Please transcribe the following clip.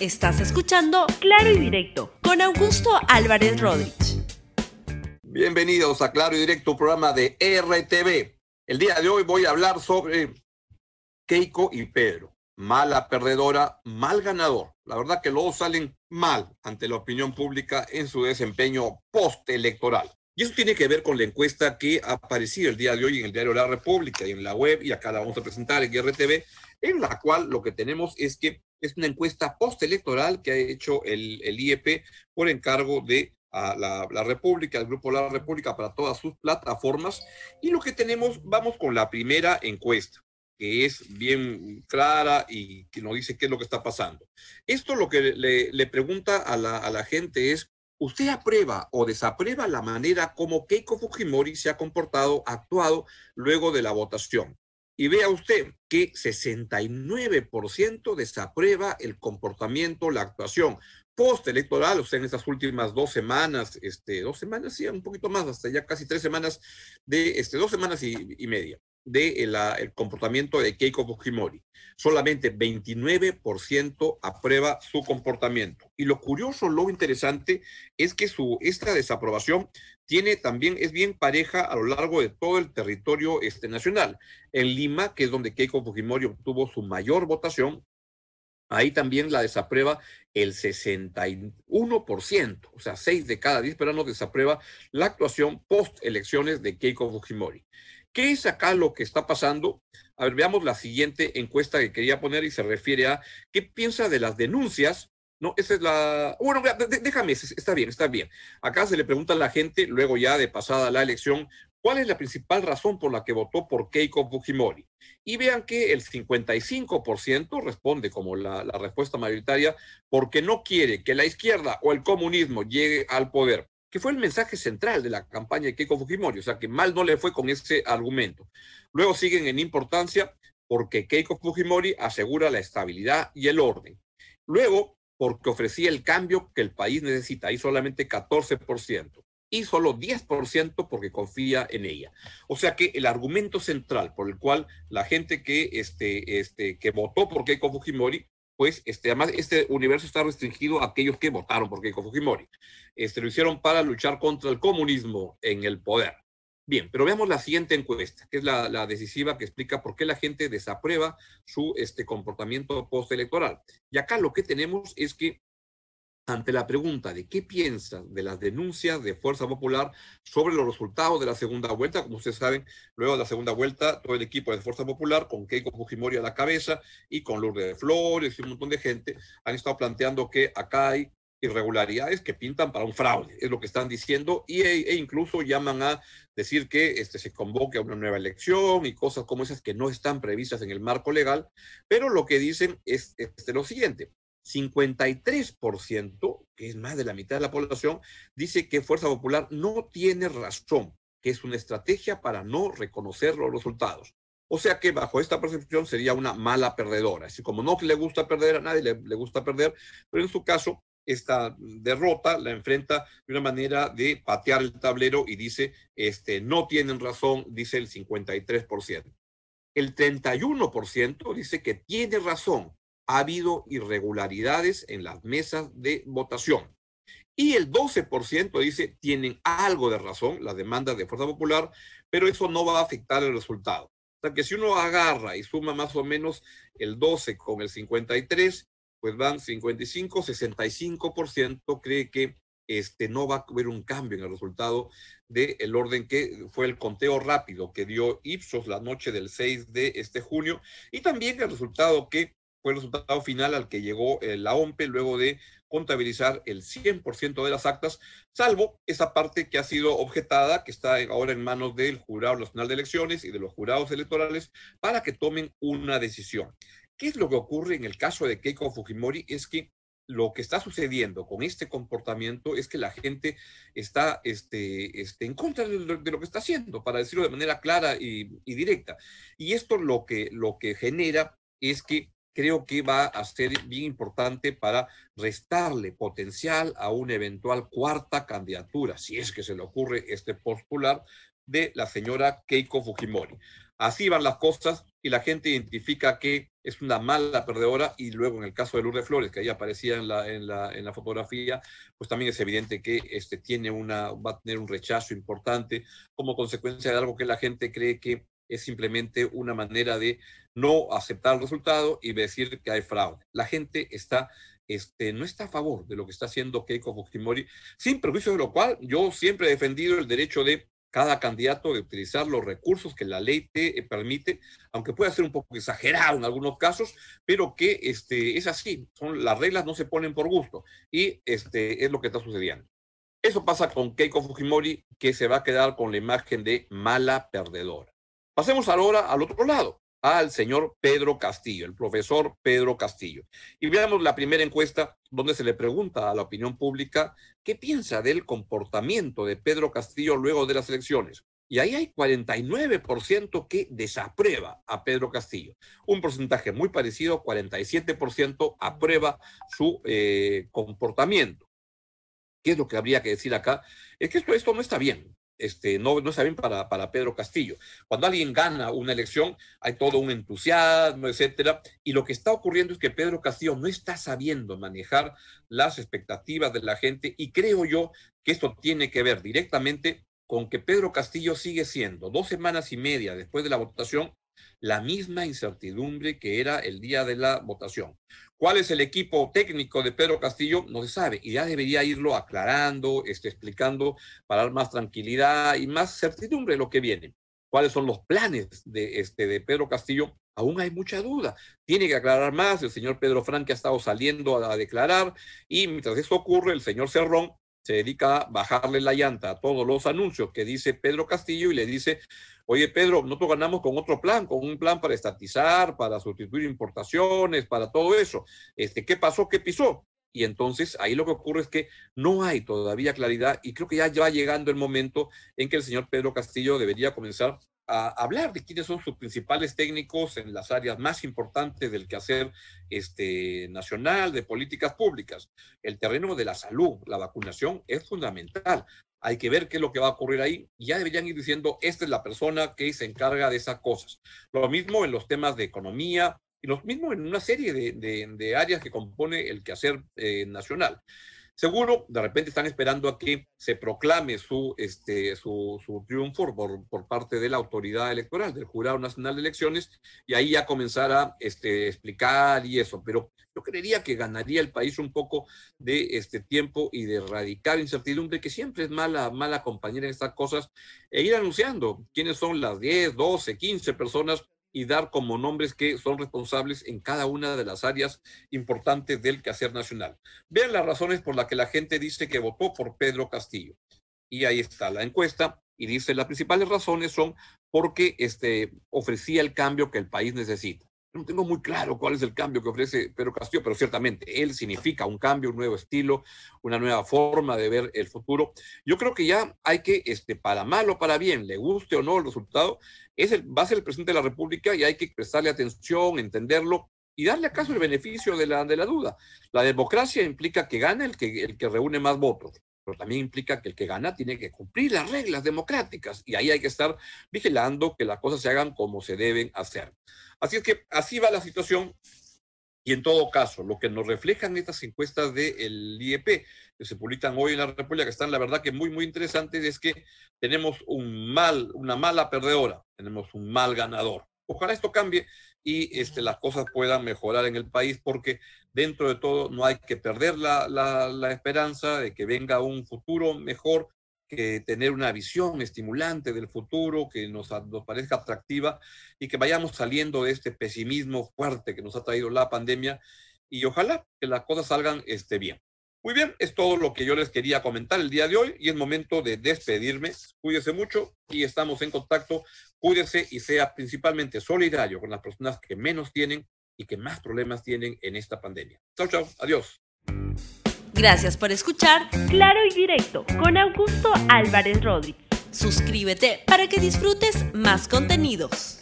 Estás escuchando Claro y Directo con Augusto Álvarez Rodríguez. Bienvenidos a Claro y Directo, programa de RTV. El día de hoy voy a hablar sobre Keiko y Pedro. Mala perdedora, mal ganador. La verdad que los salen mal ante la opinión pública en su desempeño postelectoral. Y eso tiene que ver con la encuesta que ha aparecido el día de hoy en el diario La República y en la web, y acá la vamos a presentar en RTV, en la cual lo que tenemos es que es una encuesta postelectoral que ha hecho el, el IEP por encargo de la, República, el Grupo La República para todas sus plataformas. Y lo que tenemos, vamos con la primera encuesta, que es bien clara y que nos dice qué es lo que está pasando. Esto lo que le, le pregunta a la, a la gente es, ¿usted aprueba o desaprueba la manera como Keiko Fujimori se ha comportado, actuado luego de la votación? Y vea usted que 69% desaprueba el comportamiento, la actuación postelectoral, o sea, en estas últimas dos semanas, este, dos semanas, sí, un poquito más, hasta ya casi tres semanas, de este, dos semanas y media de el comportamiento de Keiko Fujimori. Solamente 29% aprueba su comportamiento. Y lo curioso, lo interesante, es que su, esta desaprobación tiene también, es bien pareja a lo largo de todo el territorio este, nacional. En Lima, que es donde Keiko Fujimori obtuvo su mayor votación, ahí también la desaprueba el 61%, o sea, 6 de cada 10 peruanos desaprueba la actuación post elecciones de Keiko Fujimori. ¿Qué es acá lo que está pasando? A ver, veamos la siguiente encuesta que quería poner y se refiere a qué piensa de las denuncias. No, esa es la. Bueno, déjame, está bien, está bien. Acá se le pregunta a la gente, luego ya de pasada la elección, ¿cuál es la principal razón por la que votó por Keiko Fujimori? Y vean que el 55% responde como la, la respuesta mayoritaria porque no quiere que la izquierda o el comunismo llegue al poder que fue el mensaje central de la campaña de Keiko Fujimori, o sea que mal no le fue con ese argumento. Luego siguen en importancia porque Keiko Fujimori asegura la estabilidad y el orden. Luego, porque ofrecía el cambio que el país necesita, y solamente 14%, y solo 10% porque confía en ella. O sea que el argumento central por el cual la gente que, este, este, que votó por Keiko Fujimori pues este, además este universo está restringido a aquellos que votaron por Keiko Fujimori. Este, lo hicieron para luchar contra el comunismo en el poder. Bien, pero veamos la siguiente encuesta, que es la, decisiva que explica por qué la gente desaprueba su este, comportamiento postelectoral. Y acá lo que tenemos es que ante la pregunta de qué piensa de las denuncias de Fuerza Popular sobre los resultados de la segunda vuelta. Como ustedes saben, luego de la segunda vuelta, todo el equipo de Fuerza Popular, con Keiko Fujimori a la cabeza y con Lourdes de Flores y un montón de gente, han estado planteando que acá hay irregularidades que pintan para un fraude, es lo que están diciendo, y, e, e incluso llaman a decir que este, se convoque a una nueva elección y cosas como esas que no están previstas en el marco legal, pero lo que dicen es este, lo siguiente, 53%, que es más de la mitad de la población, dice que Fuerza Popular no tiene razón, que es una estrategia para no reconocer los resultados. O sea que bajo esta percepción sería una mala perdedora. Así como no le gusta perder, a nadie le, le gusta perder, pero en su caso esta derrota la enfrenta de una manera de patear el tablero y dice, este, no tienen razón, dice el 53%. El 31% dice que tiene razón, ha habido irregularidades en las mesas de votación. Y el 12% dice tienen algo de razón, las demandas de Fuerza Popular, pero eso no va a afectar el resultado. O sea que si uno agarra y suma más o menos el 12 con el 53, pues van 55, 65% cree que este, no va a haber un cambio en el resultado del orden que fue el conteo rápido que dio Ipsos la noche del 6 de este junio y también el resultado que fue el resultado final al que llegó eh, la OMPE luego de contabilizar el 100% de las actas, salvo esa parte que ha sido objetada, que está ahora en manos del Jurado Nacional de Elecciones y de los jurados electorales, para que tomen una decisión. ¿Qué es lo que ocurre en el caso de Keiko Fujimori? Es que lo que está sucediendo con este comportamiento es que la gente está este, este, en contra de lo, que está haciendo, para decirlo de manera clara y, y directa. Y esto lo que, lo que genera es que creo que va a ser bien importante para restarle potencial a una eventual cuarta candidatura, si es que se le ocurre este postular de la señora Keiko Fujimori. Así van las cosas y la gente identifica que es una mala perdedora y luego en el caso de Lourdes Flores, que ahí aparecía en la, en la, en la fotografía, pues también es evidente que este, tiene una, va a tener un rechazo importante como consecuencia de algo que la gente cree que es simplemente una manera de no aceptar el resultado y decir que hay fraude. La gente está, este, no está a favor de lo que está haciendo Keiko Fujimori, sin perjuicio de lo cual yo siempre he defendido el derecho de cada candidato de utilizar los recursos que la ley te eh, permite, aunque pueda ser un poco exagerado en algunos casos, pero que este, es así, son, las reglas no se ponen por gusto y este, es lo que está sucediendo. Eso pasa con Keiko Fujimori, que se va a quedar con la imagen de mala perdedora. Pasemos ahora al otro lado, al señor Pedro Castillo, el profesor Pedro Castillo. Y veamos la primera encuesta donde se le pregunta a la opinión pública qué piensa del comportamiento de Pedro Castillo luego de las elecciones. Y ahí hay 49% que desaprueba a Pedro Castillo. Un porcentaje muy parecido, 47% aprueba su eh, comportamiento. ¿Qué es lo que habría que decir acá? Es que esto, esto no está bien este, no, no para, para Pedro Castillo. Cuando alguien gana una elección, hay todo un entusiasmo, etcétera, y lo que está ocurriendo es que Pedro Castillo no está sabiendo manejar las expectativas de la gente, y creo yo que esto tiene que ver directamente con que Pedro Castillo sigue siendo dos semanas y media después de la votación la misma incertidumbre que era el día de la votación. ¿Cuál es el equipo técnico de Pedro Castillo? No se sabe y ya debería irlo aclarando, este, explicando para dar más tranquilidad y más certidumbre lo que viene. ¿Cuáles son los planes de, este, de Pedro Castillo? Aún hay mucha duda. Tiene que aclarar más. El señor Pedro Franque ha estado saliendo a, a declarar y mientras eso ocurre, el señor Cerrón se dedica a bajarle la llanta a todos los anuncios que dice Pedro Castillo y le dice, oye Pedro, nosotros ganamos con otro plan, con un plan para estatizar, para sustituir importaciones, para todo eso. Este, ¿Qué pasó? ¿Qué pisó? Y entonces ahí lo que ocurre es que no hay todavía claridad y creo que ya va llegando el momento en que el señor Pedro Castillo debería comenzar a hablar de quiénes son sus principales técnicos en las áreas más importantes del quehacer este, nacional, de políticas públicas. El terreno de la salud, la vacunación es fundamental. Hay que ver qué es lo que va a ocurrir ahí. Ya deberían ir diciendo, esta es la persona que se encarga de esas cosas. Lo mismo en los temas de economía y lo mismo en una serie de, áreas que compone el quehacer eh, nacional. Seguro, de repente están esperando a que se proclame su, este, su, su triunfo por, por, parte de la autoridad electoral, del Jurado Nacional de Elecciones, y ahí ya comenzar a este, explicar y eso. Pero yo creería que ganaría el país un poco de este tiempo y de erradicar incertidumbre, que siempre es mala, mala compañera en estas cosas, e ir anunciando quiénes son las 10, 12, 15 personas y dar como nombres que son responsables en cada una de las áreas importantes del quehacer nacional. Vean las razones por las que la gente dice que votó por Pedro Castillo. Y ahí está la encuesta y dice las principales razones son porque este, ofrecía el cambio que el país necesita. No tengo muy claro cuál es el cambio que ofrece Pedro Castillo, pero ciertamente él significa un cambio, un nuevo estilo, una nueva forma de ver el futuro. Yo creo que ya hay que, este, para mal o para bien, le guste o no el resultado, es el, va a ser el presidente de la República y hay que prestarle atención, entenderlo y darle acaso el beneficio de la, de la duda. La democracia implica que gane el que, el que reúne más votos pero también implica que el que gana tiene que cumplir las reglas democráticas y ahí hay que estar vigilando que las cosas se hagan como se deben hacer. Así es que así va la situación y en todo caso, lo que nos reflejan estas encuestas del IEP que se publican hoy en la República, que están la verdad que muy, muy interesantes, es que tenemos un mal, una mala perdedora, tenemos un mal ganador. Ojalá esto cambie y este, las cosas puedan mejorar en el país, porque dentro de todo no hay que perder la, esperanza de que venga un futuro mejor, que tener una visión estimulante del futuro, que nos, nos, parezca atractiva y que vayamos saliendo de este pesimismo fuerte que nos ha traído la pandemia y ojalá que las cosas salgan este, bien. Muy bien, es todo lo que yo les quería comentar el día de hoy y es momento de despedirme. Cuídese mucho y estamos en contacto. Cuídese y sea principalmente solidario con las personas que menos tienen y que más problemas tienen en esta pandemia. Chao, chao. Adiós. Gracias por escuchar Claro y Directo con Augusto Álvarez Rodríguez. Suscríbete para que disfrutes más contenidos.